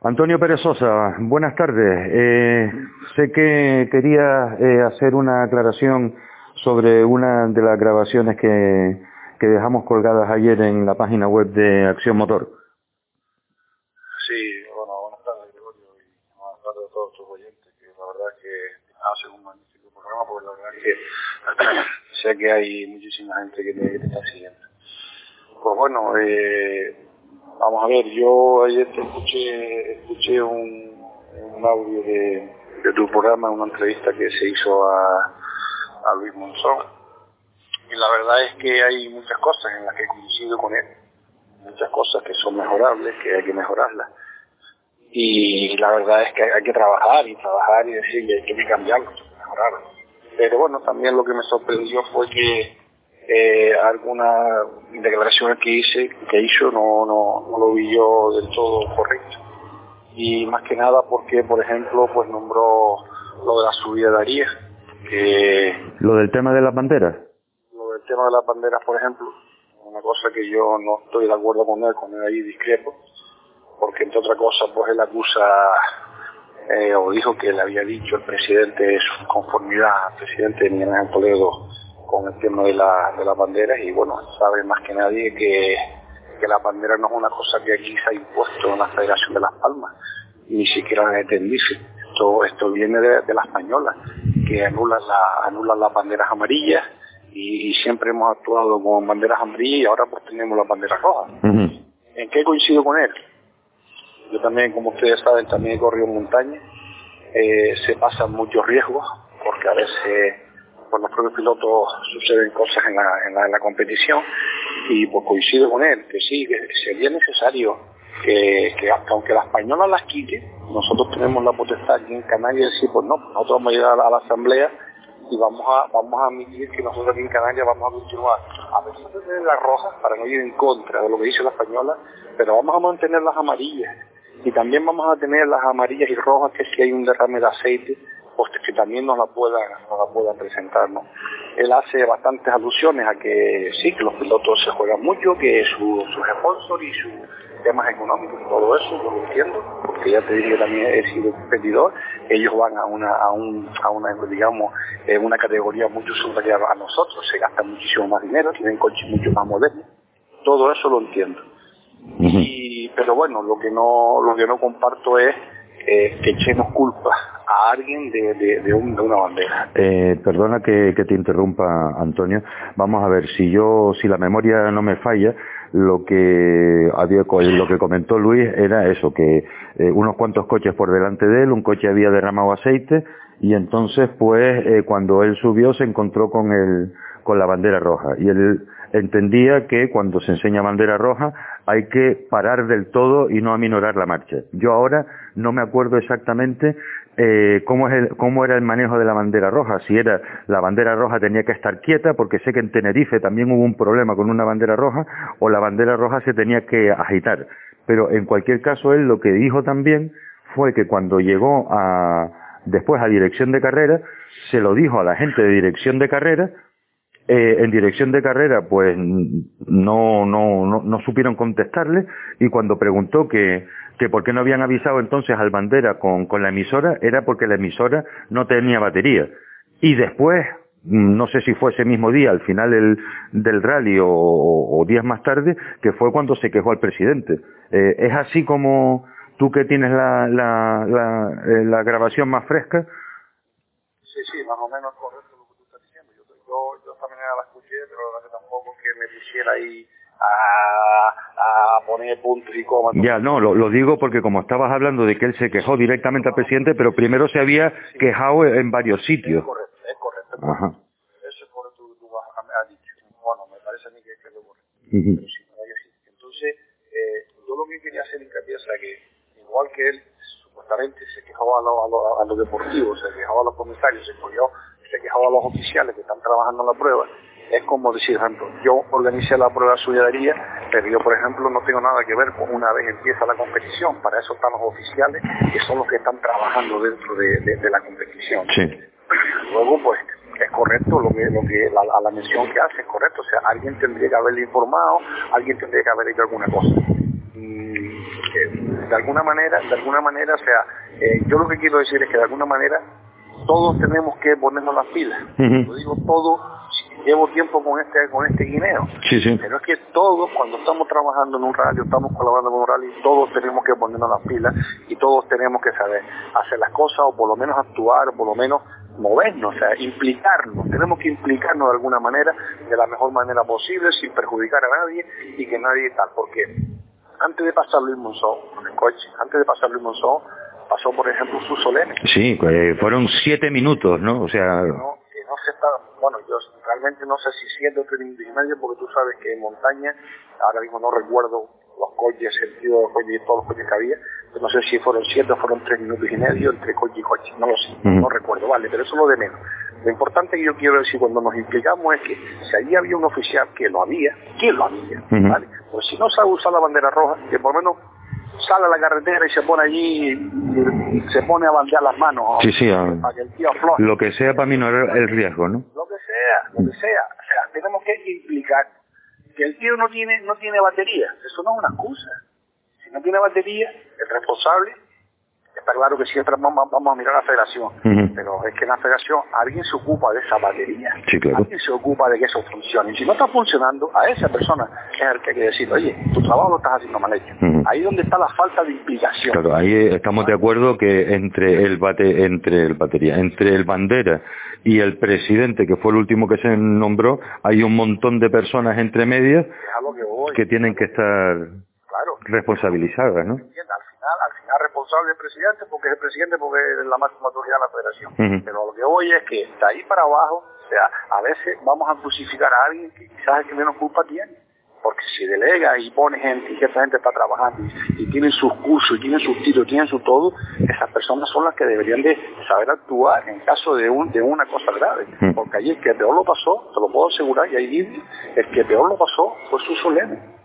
Antonio Pérez Sosa, buenas tardes. Eh, sé que quería eh, hacer una aclaración sobre una de las grabaciones que, dejamos colgadas ayer en la página web de Acción Motor. Sí, bueno, buenas tardes, Gregorio, y buenas tardes a todos tus oyentes, que la verdad es que hacen un magnífico programa, porque la verdad es que sé que hay muchísima gente que te, que te está siguiendo. Pues bueno, eh, Vamos a ver, yo ayer te escuché, escuché un, audio de, tu programa, una entrevista que se hizo a, a Luis Monzón. Y la verdad es que hay muchas cosas en las que coincido con él. Muchas cosas que son mejorables, que hay que mejorarlas. Y la verdad es que hay que trabajar y trabajar y decir que hay que cambiarlo, mejorarlo. Pero bueno, también lo que me sorprendió fue que eh, algunas declaraciones que hice, que hizo, no, no, no lo vi yo del todo correcto. Y más que nada porque, por ejemplo, pues nombró lo de la subida de Arias, que... ¿Lo del tema de las banderas? Lo del tema de las banderas, por ejemplo, una cosa que yo no estoy de acuerdo con él, con él ahí discrepo, porque entre otras cosas, pues él acusa eh, o dijo que le había dicho el presidente su conformidad al presidente Miguel Ángel Toledo con el tema de, la, de las banderas y bueno, sabe más que nadie que, que la bandera no es una cosa que aquí se ha impuesto en la Federación de Las Palmas, ni siquiera en. Esto, esto viene de, de la española, que anulan, la, anulan las banderas amarillas y, y, siempre hemos actuado con banderas amarillas y ahora pues tenemos las banderas rojas. Uh -huh. ¿En qué coincido con él? Yo también, como ustedes saben, también he corrido montaña. Eh, se pasan muchos riesgos porque a veces por los propios pilotos suceden cosas en la, competición y pues coincido con él, que sí, que sería necesario que, que aunque la española las quite, nosotros tenemos la potestad aquí en Canarias de decir, pues no, nosotros vamos a llegar a la asamblea y vamos a vamos a admitir que nosotros aquí en Canarias vamos a continuar. A pesar de tener las rojas para no ir en contra de lo que dice la española, pero vamos a mantener las amarillas y también vamos a tener las amarillas y rojas que si hay un derrame de aceite pues que también nos la puedan nos la puedan presentar ¿no? él hace bastantes alusiones a que sí que los pilotos se juegan mucho que su, sus sponsors y sus temas económicos y todo eso yo lo entiendo porque ya te dije que también he sido competidor ellos van a una a un a una digamos en una categoría mucho superior a nosotros se gastan muchísimo más dinero tienen coches mucho más modernos todo eso lo entiendo uh -huh. y pero bueno lo que no lo que no comparto es eh, que echemos culpa a alguien de, de, de, un, de una bandera. Eh, perdona que, que, te interrumpa, Antonio. Vamos a ver, si yo, si la memoria no me falla, lo que había, lo que comentó Luis era eso, que eh, unos cuantos coches por delante de él, un coche había derramado aceite y entonces, pues, eh, cuando él subió se encontró con el, con la bandera roja y él entendía que cuando se enseña bandera roja hay que parar del todo y no aminorar la marcha. Yo ahora no me acuerdo exactamente eh, cómo, era el manejo de la bandera roja, si era la bandera roja tenía que estar quieta, porque sé que en Tenerife también hubo un problema con una bandera roja, o la bandera roja se tenía que agitar. Pero en cualquier caso él lo que dijo también fue que cuando llegó después a dirección de carrera, se lo dijo a la gente de dirección de carrera, eh, en dirección de carrera pues no, no, no, no supieron contestarle y cuando preguntó que, que por qué no habían avisado entonces al bandera con, con la emisora era porque la emisora no tenía batería. Y después no sé si fue ese mismo día al final del, del rally o, días más tarde que fue cuando se quejó al presidente. Eh, es así como tú que tienes la, la, la, eh, la grabación más fresca sí sí más o menos correcto mañana la escuché, pero la verdad que tampoco que me pusiera ahí a, a poner puntos y comas. Ya, no, lo, lo, digo porque como estabas hablando de que él se quejó directamente al presidente, pero primero se había sí, quejado en varios sitios. Es correcto, es correcto. Es correcto. Ajá. Eso es tú, has dicho. Bueno, me parece a mí que es lo correcto. Uh -huh. Pero sí, así. Entonces, eh, yo lo que quería hacer hincapié es que, igual que él, supuestamente se quejaba a los a lo, a lo deportivos, se quejaba a los comisarios, se quejaba quejaba a los oficiales que están trabajando en la prueba, es como decir, ejemplo, yo organicé la prueba de solidaridad, pero yo, por ejemplo, no tengo nada que ver con una vez empieza la competición. Para eso están los oficiales, que son los que están trabajando dentro de, de, de la competición. Sí. Luego, pues, es correcto lo que, lo que la, la, mención que hace, es correcto. O sea, alguien tendría que haberle informado, alguien tendría que haber hecho alguna cosa. Mm, de alguna manera, de alguna manera, o sea, eh, yo lo que quiero decir es que de alguna manera todos tenemos que ponernos las pilas. Lo digo todo, llevo tiempo con este con este guineo. Sí, sí. Pero es que todos, cuando estamos trabajando en un radio, estamos colaborando con un radio, todos tenemos que ponernos las pilas y todos tenemos que saber hacer las cosas o por lo menos actuar o por lo menos movernos, o sea, implicarnos. Tenemos que implicarnos de alguna manera, de la mejor manera posible, sin perjudicar a nadie y que nadie tal. Porque antes de pasar Luis Monzón, el coche, antes de pasar Luis Monzón, pasó por ejemplo su Solene. Sí, eh, fueron siete minutos, ¿no? O sea... No, que no se está, bueno, yo realmente no sé si siete o tres minutos y medio, porque tú sabes que en montaña, ahora mismo no recuerdo los coches, el sentido de los coches y todos los coches que había, yo no sé si fueron siete o fueron tres minutos y medio entre coche y coche, no lo sé, no recuerdo, vale, pero eso es lo de menos. Lo importante que yo quiero decir cuando nos implicamos es que si allí había un oficial que lo había, que lo había, ¿vale? Pues si no sabe usar la bandera roja, que por lo menos sale a la carretera y se pone allí y, se pone a bandear las manos sí, sí, para que el tío afloje. Lo que sea para mí no era el riesgo, ¿no? Lo que sea, lo que sea. O sea, tenemos que implicar que el tío no tiene no tiene batería. Eso no es una excusa. Si no tiene batería, el responsable está claro que siempre vamos, vamos a mirar a la federación, pero es que en la federación alguien se ocupa de esa batería, sí, claro. alguien se ocupa de que eso funcione. Y si no está funcionando, a esa persona es el que hay que decir, oye, tu trabajo lo estás haciendo mal hecho. Ahí es donde está la falta de implicación. Claro, ahí estamos de acuerdo que entre el bate, entre el batería, entre el bandera y el presidente, que fue el último que se nombró, hay un montón de personas entre medias que, que, tienen que estar claro. responsabilizadas, ¿no? al responsable el presidente porque es el presidente porque es la máxima autoridad de la federación. Pero lo que hoy es que de ahí para abajo, o sea, a veces vamos a crucificar a alguien que quizás es que menos culpa tiene. Porque si delega y pone gente y esa gente está trabajando y, y tienen sus cursos y tienen sus títulos, tienen su todo, esas personas son las que deberían de saber actuar en caso de, un, de una cosa grave. Porque allí el que peor lo pasó, te lo puedo asegurar, y ahí dice, el que peor lo pasó fue su solemne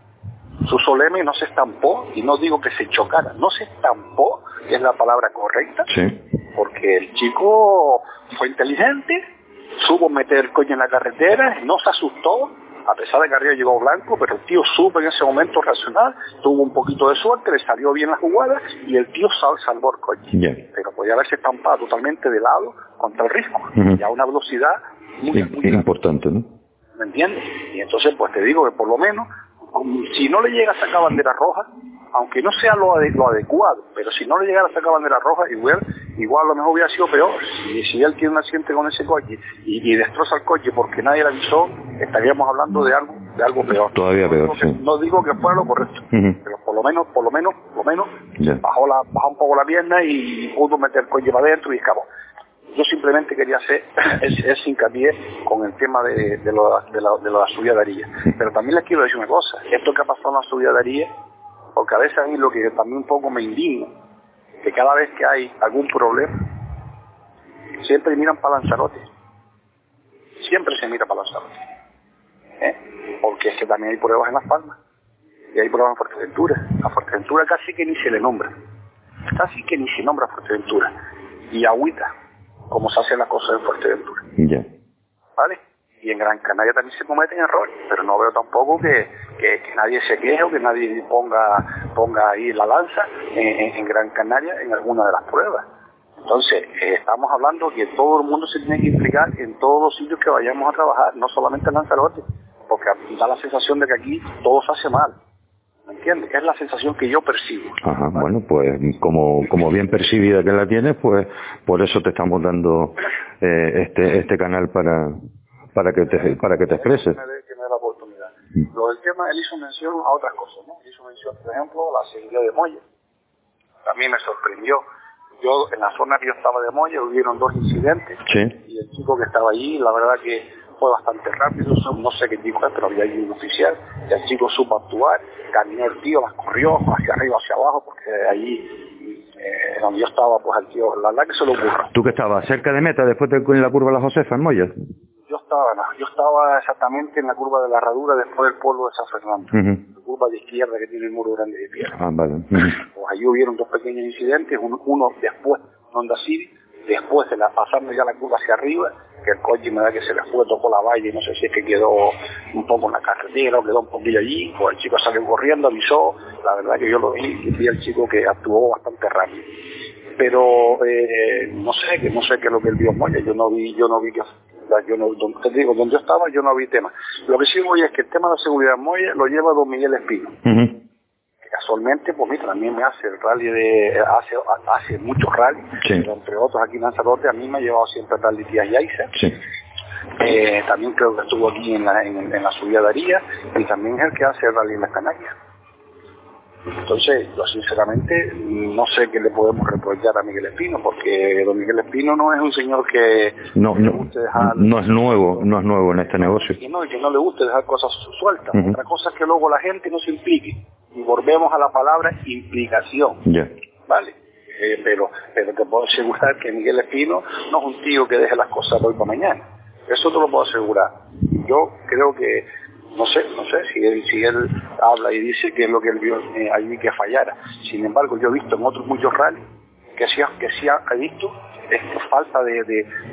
su solemne no se estampó, y no digo que se chocara, no se estampó, que es la palabra correcta, porque el chico fue inteligente, supo meter el coño en la carretera, no se asustó, a pesar de que arriba llegó blanco, pero el tío supo en ese momento racional, tuvo un poquito de suerte, le salió bien la jugada y el tío sal, salvó el coche. Pero podía haberse estampado totalmente de lado contra el risco, y a una velocidad muy, muy importante, ¿no? ¿Me entiendes? Y entonces, pues te digo que por lo menos si no le llega a sacar bandera roja, aunque no sea lo, lo adecuado, pero si no le llegara a sacar bandera roja, igual, igual a lo mejor hubiera sido peor. Si, si él tiene un accidente con ese coche y, destroza el coche porque nadie le avisó, estaríamos hablando de algo, de algo peor. Todavía peor, no, sí. no digo que fuera lo correcto, pero por lo menos, por lo menos, por lo menos, bajó la, bajó un poco la pierna y pudo meter el coche para adentro y escapó. Yo simplemente quería hacer ese hincapié con el tema de, de, lo, de, la, de la subida de Arilla. Pero también les quiero decir una cosa, esto que ha pasado en la subida de Arilla, porque a veces a mí lo que también un poco me indigna, que cada vez que hay algún problema, siempre miran para Lanzarote. Siempre se mira para Lanzarote. ¿Eh? Porque es que también hay pruebas en Las Palmas. Y hay pruebas en Fuerteventura. A Fuerteventura casi que ni se le nombra. Casi que ni se nombra Fuerteventura. Y Agüita como se hacen las cosas en Fuerteventura. Ya. ¿Vale? Y en Gran Canaria también se cometen errores, pero no veo tampoco que, que, que nadie se queje o que nadie ponga, ponga ahí la lanza en, en, Gran Canaria en alguna de las pruebas. Entonces, eh, estamos hablando que todo el mundo se tiene que implicar en todos los sitios que vayamos a trabajar, no solamente en Lanzarote, porque da la sensación de que aquí todo se hace mal. ¿Me entiendes? Es la sensación que yo percibo. Ajá, bueno, pues como, como bien percibida que la tienes, pues por eso te estamos dando eh, este este canal para para que te para que te expreses. Que me dé, la oportunidad. Lo del tema, él hizo mención a otras cosas, ¿no? Él hizo mención, por ejemplo, a la seguridad de Molle. También me sorprendió. Yo, en la zona que yo estaba de Molle, hubieron dos incidentes. Sí. Y el chico que estaba allí, la verdad que fue bastante rápido, no sé qué tipo es, pero había un oficial, y el chico supo actuar, caminó el tío, las corrió hacia arriba, hacia abajo, porque allí eh, donde yo estaba, pues el tío, la verdad que se lo ocurra. ¿Tú que estabas cerca de meta después de la curva de la Josefa en Moya? Yo estaba, yo estaba exactamente en la curva de la herradura después del pueblo de San Fernando, uh -huh. la curva de izquierda que tiene el muro grande de piedra. Ah, vale. Uh -huh. Pues allí hubieron dos pequeños incidentes, uno, uno después, Honda Civic, después de la, pasando ya la curva hacia arriba, que el coche me da que se le fue, tocó la valla y no sé si es que quedó un poco en la carretera o quedó un poquillo allí, pues el chico salió corriendo, avisó, la verdad que yo lo vi vi al chico que actuó bastante rápido. Pero eh, no sé, que no sé qué es lo que él vio Moya, yo no vi, yo no vi que yo no, te digo, donde yo estaba yo no vi tema. Lo que sí voy es que el tema de la seguridad Moya lo lleva don Miguel Espino casualmente, pues mira, también me hace el rally de, hace, hace muchos rallies, entre otros aquí en Lanzarote, a mí me ha llevado siempre el rally Tías Yaiza. Eh, también creo que estuvo aquí en la, en, la subida de Aría y también es el que hace el rally en las Canarias. Entonces, yo sinceramente no sé qué le podemos reprochar a Miguel Espino, porque don Miguel Espino no es un señor que no, no, no es nuevo, no es nuevo en este negocio. Y no, que no le guste dejar cosas sueltas. Otra cosa es que luego la gente no se implique y volvemos a la palabra implicación. ¿Vale? Eh, pero, pero te puedo asegurar que Miguel Espino no es un tío que deje las cosas de hoy para mañana. Eso te lo puedo asegurar. Yo creo que, no sé, no sé si él, si él habla y dice que es lo que él vio eh, allí que fallara. Sin embargo, yo he visto en otros muchos rallies que sí, que sí ha, visto esta falta de,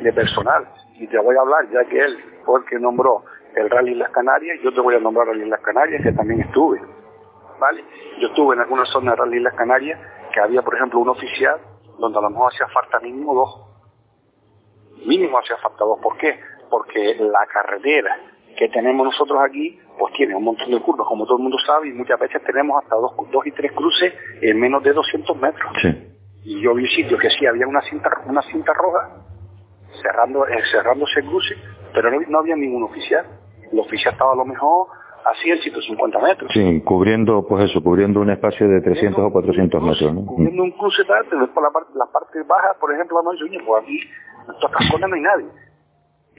de, personal. Y te voy a hablar, ya que él fue el que nombró el Rally Las Canarias, yo te voy a nombrar el Rally Las Canarias, que también estuve. ¿Vale? Yo estuve en algunas zonas de Las Canarias que había, por ejemplo, un oficial donde a lo mejor hacía falta mínimo dos. Mínimo hacía falta dos. ¿Por qué? Porque la carretera que tenemos nosotros aquí, pues tiene un montón de curvas, como todo el mundo sabe, y muchas veces tenemos hasta dos, dos y tres cruces en menos de 200 metros. Y yo vi sitios que sí había una cinta, una cinta roja cerrando, eh, cerrando ese cruce, pero no, no había ningún oficial. El oficial estaba a lo mejor así en 150 metros. Sí, cubriendo, pues eso, cubriendo un espacio de 300 o 400 metros, ¿no? Cubriendo un cruce tal, pero por la parte, la parte baja, por ejemplo, vamos a decir, pues aquí, en estas zonas no hay nadie.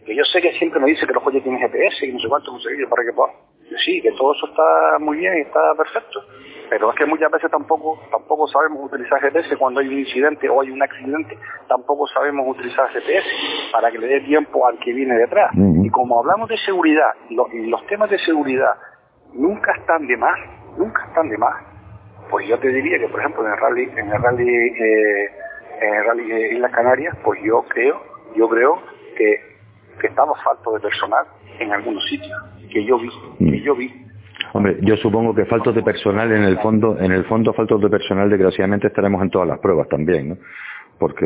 Que yo sé que siempre me dice que los coches tienen GPS y no sé cuánto, no sé qué, para que pueda. Sí, que todo eso está muy bien y está perfecto, pero es que muchas veces tampoco tampoco sabemos utilizar GPS cuando hay un incidente o hay un accidente, tampoco sabemos utilizar GPS para que le dé tiempo al que viene detrás. Y como hablamos de seguridad, y los temas de seguridad nunca están de más, nunca están de más, pues yo te diría que, por ejemplo, en el rally, en el rally, eh, en el rally de Islas Canarias, pues yo creo, yo creo que, que estamos faltos de personal en algunos sitios que yo vi, que mm. yo vi. Hombre, yo supongo que faltos de personal en el fondo, en el fondo faltos de personal desgraciadamente estaremos en todas las pruebas también, ¿no? Porque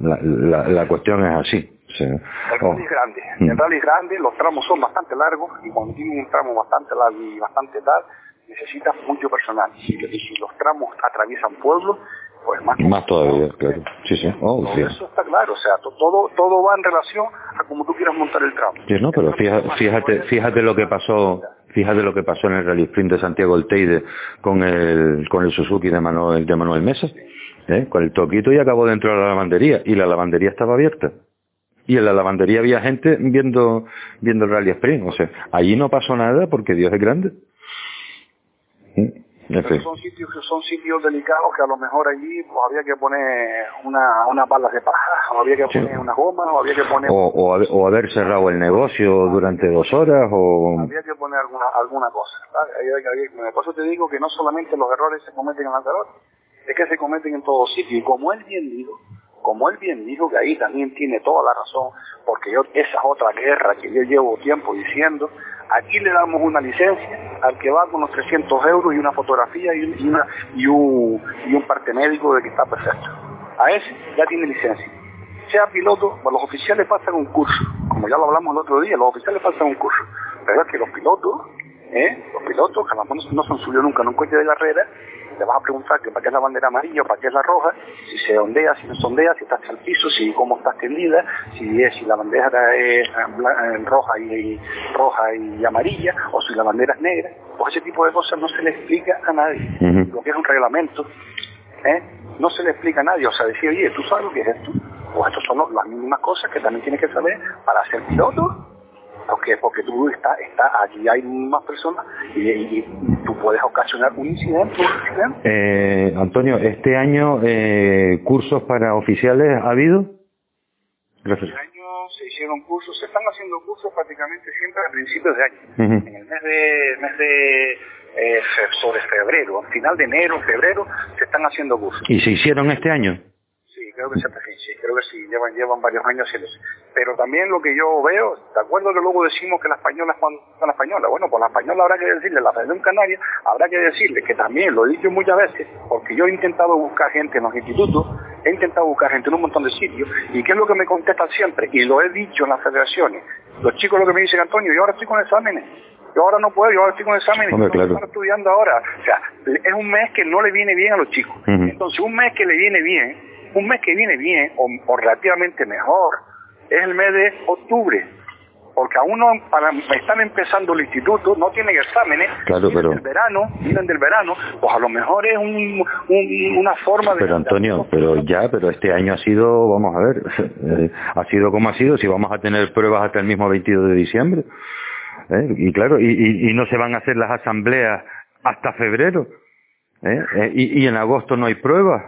la, la, cuestión es así. el rally es grande, mm. el rally es grande, los tramos son bastante largos y cuando tienes un tramo bastante largo y bastante tal, necesitas mucho personal. Y si los tramos atraviesan pueblos, pues más, más todavía, claro. Sí, sí. Oh, Eso está claro, o sea, todo todo va en relación a cómo tú quieras montar el tramo. Sí, no, pero fíjate, fíjate, lo que pasó, fíjate lo que pasó en el Rally Sprint de Santiago el Teide con el con el Suzuki de Manuel de Manuel Mesa, ¿eh? con el toquito y acabó dentro de la lavandería y la lavandería estaba abierta. Y en la lavandería había gente viendo viendo el Rally Sprint, o sea, allí no pasó nada porque Dios es grande. Son sitios que son sitios delicados que a lo mejor allí pues había que poner una, unas balas de paja, o había que poner unas gomas, o había que poner... O, o, haber cerrado el negocio durante dos horas, o... Había que poner alguna, alguna cosa. Por eso te digo que no solamente los errores se cometen en Lanzarote, es que se cometen en todos sitios. Y como él bien dijo, como él bien dijo que ahí también tiene toda la razón, porque yo, esa es otra guerra que yo llevo tiempo diciendo, Aquí le damos una licencia al que va con los 300 euros y una fotografía y, una, y, un, y un parte médico de que está perfecto. A ese ya tiene licencia. Sea piloto, pues los oficiales pasan un curso. Como ya lo hablamos el otro día, los oficiales pasan un curso. Pero es que los pilotos, ¿eh? los pilotos, que a no son subidos nunca en un coche de carrera, le vas a preguntar que para qué es la bandera amarilla para qué es la roja, si se ondea, si no se ondea, si está hacia el piso, si cómo está extendida, si es si la bandera es roja y, roja y amarilla, o si la bandera es negra, pues ese tipo de cosas no se le explica a nadie. Lo que es un reglamento, ¿eh? no se le explica a nadie. O sea, decir, oye, ¿tú sabes lo que es esto? Pues estas son las mismas cosas que también tienes que saber para ser piloto porque porque tú estás está allí hay más personas y, tú puedes ocasionar un incidente, Eh, Antonio este año eh, cursos para oficiales ha habido gracias este año se hicieron cursos se están haciendo cursos prácticamente siempre a principios de año en el mes de mes de eh, sobre febrero, al final de enero, febrero, se están haciendo cursos. ¿Y se hicieron este año? Creo que se y creo que sí, llevan, llevan varios años haciéndose. Pero también lo que yo veo, ¿de acuerdo que luego decimos que la española es cuando la española? Bueno, pues la española habrá que decirle, la Federación Canaria habrá que decirle que también, lo he dicho muchas veces, porque yo he intentado buscar gente en los institutos, he intentado buscar gente en un montón de sitios, y ¿qué es lo que me contestan siempre? Y lo he dicho en las federaciones. Los chicos lo que me dicen, Antonio, yo ahora estoy con exámenes yo ahora no puedo, yo ahora estoy con exámenes, Hombre, claro. estoy estudiando ahora. O sea, es un mes que no le viene bien a los chicos. Entonces, un mes que le viene bien, un mes que viene bien, o, o relativamente mejor, es el mes de octubre. Porque aún no, para, están empezando el instituto, no tienen exámenes, Claro, pero- del verano, vienen del verano, pues a lo mejor es un, un- una forma de... Pero Antonio, pero ya, pero este año ha sido, vamos a ver, eh, ha sido como ha sido, si vamos a tener pruebas hasta el mismo 22 de diciembre. ¿eh? Y claro, y, y- y no se van a hacer las asambleas hasta febrero. ¿eh? Eh, Y, y en agosto no hay pruebas.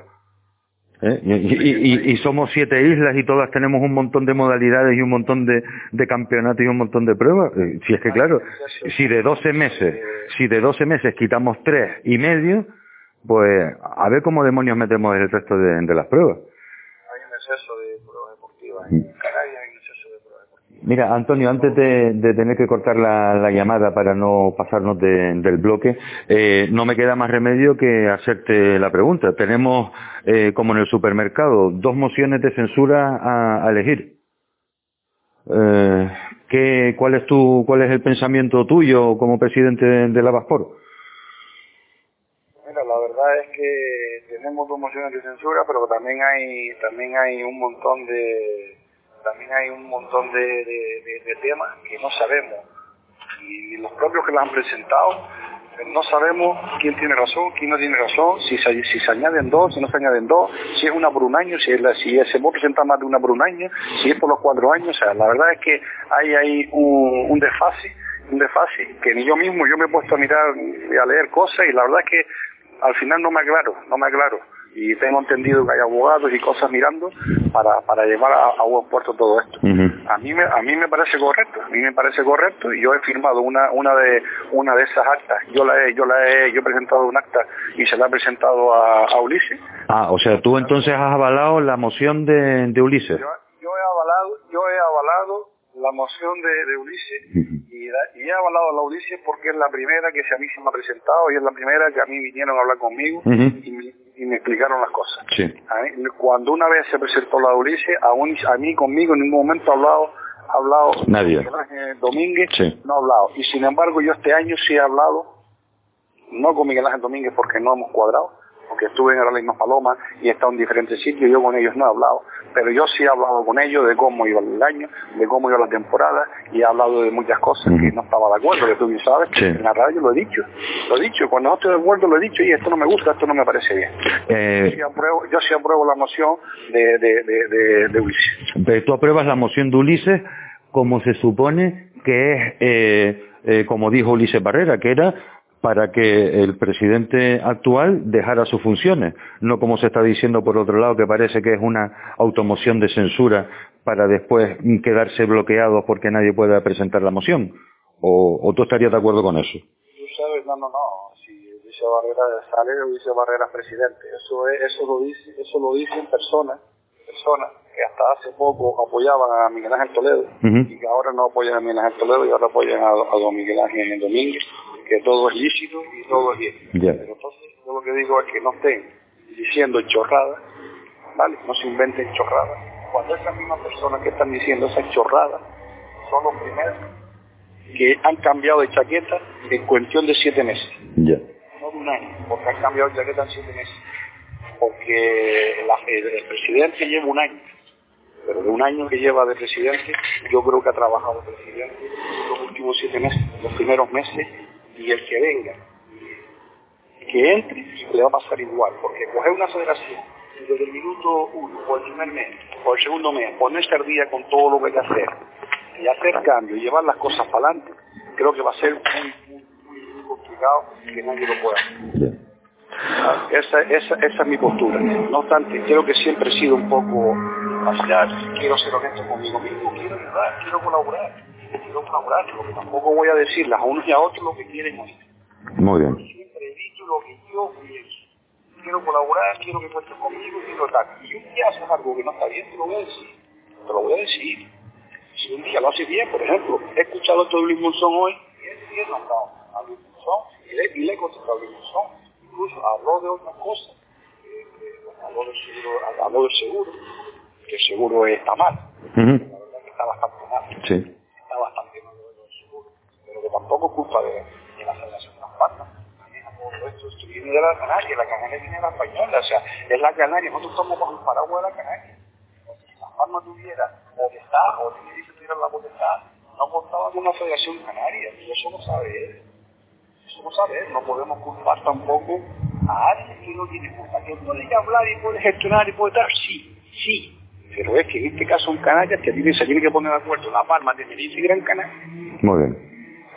¿Eh? Y, somos siete islas y todas tenemos un montón de modalidades y un montón de, campeonatos y un montón de pruebas. Eh, Si es que claro, si de 12 meses, si de 12 meses quitamos tres y medio, pues a ver cómo demonios metemos el resto de las pruebas. Hay un exceso de pruebas deportivas. En Canarias hay un exceso de pruebas deportivas. Mira, Antonio, antes de, tener que cortar la, la llamada para no pasarnos de- del bloque, eh, no me queda más remedio que hacerte la pregunta. Tenemos, eh, como en el supermercado, dos mociones de censura a, elegir. Eh, ¿qué, cuál, es tu, ¿Cuál es el pensamiento tuyo como presidente de, de la Baspor? Mira, la verdad es que tenemos dos mociones de censura, pero también hay también hay un montón de también hay un montón de, temas que no sabemos y los propios que las han presentado no sabemos quién tiene razón, quién no tiene razón, si se, si se añaden dos, si no se añaden dos, si es una por un año, si, es la, si se puede presentar más de una por un año, si es por los cuatro años, o sea, la verdad es que hay ahí un, un desfase, un desfase que ni yo mismo, yo me he puesto a mirar y a leer cosas y la verdad es que al final no me aclaro, no me aclaro. Y tengo entendido que hay abogados y cosas mirando para, para llevar a, a buen puerto todo esto. A mí me, a mí me parece correcto, a mí me parece correcto y yo he firmado una, una de, una de esas actas. Yo la he, yo la he, yo he presentado un acta y se la he presentado a, a Ulises. Ah, o sea, tú entonces has avalado la moción de, de Ulises. Yo, yo he avalado, yo he avalado la moción de, de Ulises y, la- y he avalado a la Ulises porque es la primera que se a mí se me ha presentado y es la primera que a mí vinieron a hablar conmigo y, y me explicaron las cosas. Sí. A mí- cuando una vez se presentó la Ulises, aún a mí conmigo en ningún momento ha hablado, ha hablado Nadie. Miguel Ángel Domínguez, Sí. no ha hablado. Y sin embargo yo este año sí he hablado, no con Miguel Ángel Domínguez porque no hemos cuadrado, porque estuve en Aralismo Paloma y he estado en diferentes sitios, yo con ellos no he hablado, pero yo sí he hablado con ellos de cómo iba el año, de cómo iba la temporada y he hablado de muchas cosas que no estaba de acuerdo, que tú bien sabes, que Sí. en la radio lo he dicho, lo he dicho, cuando no estoy de acuerdo lo he dicho y esto no me gusta, esto no me parece bien. Eh, Sí apruebo- yo sí apruebo la moción de, de, de, Ulises. Pero tú apruebas la moción de Ulises como se supone que es, eh, eh, como dijo Ulises Barrera, que era para que el presidente actual dejara sus funciones, no como se está diciendo por otro lado, que parece que es una automoción de censura para después quedarse bloqueados porque nadie pueda presentar la moción. ¿O, o tú estarías de acuerdo con eso? Tú sabes, no, no, no. Si dice Barrera sale, dice Barrera presidente. Eso es, eso lo dice, eso lo dicen personas, personas que hasta hace poco apoyaban a Miguel Ángel Toledo Ujú. y que ahora no apoyan a Miguel Ángel Toledo y ahora apoyan a, a don Miguel Ángel Domínguez, que todo es lícito y todo es bien. Pero entonces yo lo que digo es que no estén diciendo chorradas, ¿vale? No se inventen chorradas. Cuando esas mismas personas que están diciendo esas chorradas son los primeros que han cambiado de chaqueta en cuestión de siete meses, no de un año, porque han cambiado de chaqueta en siete meses. Porque la- el, el presidente lleva un año, pero de un año que lleva de presidente, yo creo que ha trabajado de presidente los últimos siete meses, los primeros meses, y el que venga, que entre, le va a pasar igual, porque coger una federación desde el minuto uno, o el primer mes, o el segundo mes, ponerse al día con todo lo que hay que hacer, y hacer cambios y llevar las cosas para adelante, creo que va a ser muy, muy, muy, muy complicado que nadie lo pueda hacer. Esa, esa, es mi postura. No obstante, creo que siempre he sido un poco parcial. Quiero ser honesto conmigo mismo. Quiero ayudar, quiero colaborar. Quiero colaborar. Lo que tampoco voy a decirles a unos y a otros lo que quieren oír. Muy bien. Siempre he dicho lo que yo pienso. quiero colaborar, quiero que cuentes conmigo, quiero tal. Y un día haces algo que no está bien, te lo voy a decir. Te lo voy a decir. Si un día lo haces bien, por ejemplo, he escuchado de Luis Monzón hoy, y él he nombrado a Luis Monzón, y le, y le a Luis Monzón. Incluso habló de otras cosas. Eh, eh, habló, del seguro, habló del seguro, que el seguro está mal. Ujú. La verdad que está bastante mal Sí. está bastante mal lo del seguro, pero que tampoco culpa de, de la Federación de esto viene de la Canaria, la Canaria viene de la española, o sea, es la Canaria, nosotros estamos bajo el paraguas de la Canaria. Si Las Palmas tuviera potestad, o Tenerife tuviera la potestad, no contaba con una Federación Canaria, y eso no sabe. Eso no sabe no podemos culpar tampoco a alguien que no tiene culpa, que puede hablar y puede gestionar y puede dar, sí, sí, pero es que en este caso en Canarias que tiene, se tiene que poner de acuerdo La Palma, Tenerife y Gran Canaria Muy bien.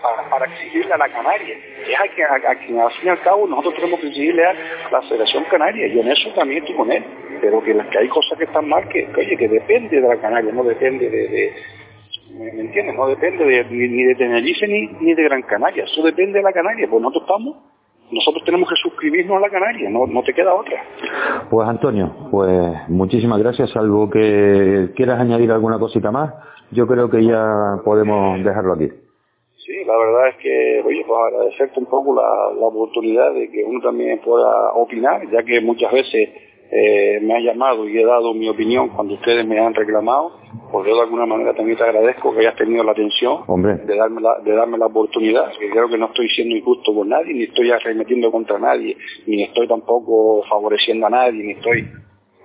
Para, exigirle a la Canaria. Es a quien, a, al fin y al cabo nosotros tenemos que exigirle a la Federación Canaria y en eso también estoy con él. Pero que, que hay cosas que están mal, que, oye, que depende de la Canaria, no depende de... ¿Me entiendes? No depende de, ni, ni de Tenerife ni, ni de Gran Canaria. Eso depende de la Canaria. Pues nosotros estamos, nosotros tenemos que suscribirnos a la Canaria, no, no te queda otra. Pues Antonio, pues muchísimas gracias. Salvo que quieras añadir alguna cosita más, yo creo que ya podemos dejarlo aquí. Sí, la verdad es que, oye, pues agradecerte un poco la, la oportunidad de que uno también pueda opinar, ya que muchas veces eh, me ha llamado y he dado mi opinión cuando ustedes me han reclamado, pues yo de alguna manera también te agradezco que hayas tenido la atención Hombre. de darme la, de darme la oportunidad, que creo que no estoy siendo injusto con nadie, ni estoy arremetiendo contra nadie, ni estoy tampoco favoreciendo a nadie, ni estoy,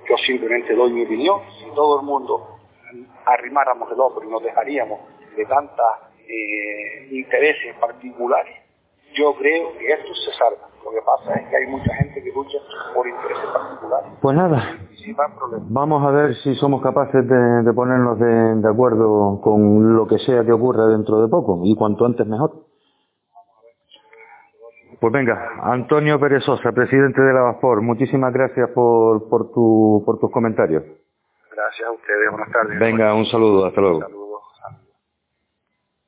yo simplemente doy mi opinión, si todo el mundo arrimáramos el hombro y nos dejaríamos de tantos intereses particulares, yo creo que esto se salva. Lo que pasa es que hay mucha gente que lucha por intereses particulares. Pues nada, vamos a ver si somos capaces de, de ponernos de, de acuerdo con lo que sea que ocurra dentro de poco y cuanto antes mejor. Pues venga, Antonio Pérez Sosa, presidente de la VASPOR, muchísimas gracias por, por, tu, por tus comentarios. Gracias a ustedes. Buenas tardes. Venga, un saludo, hasta luego.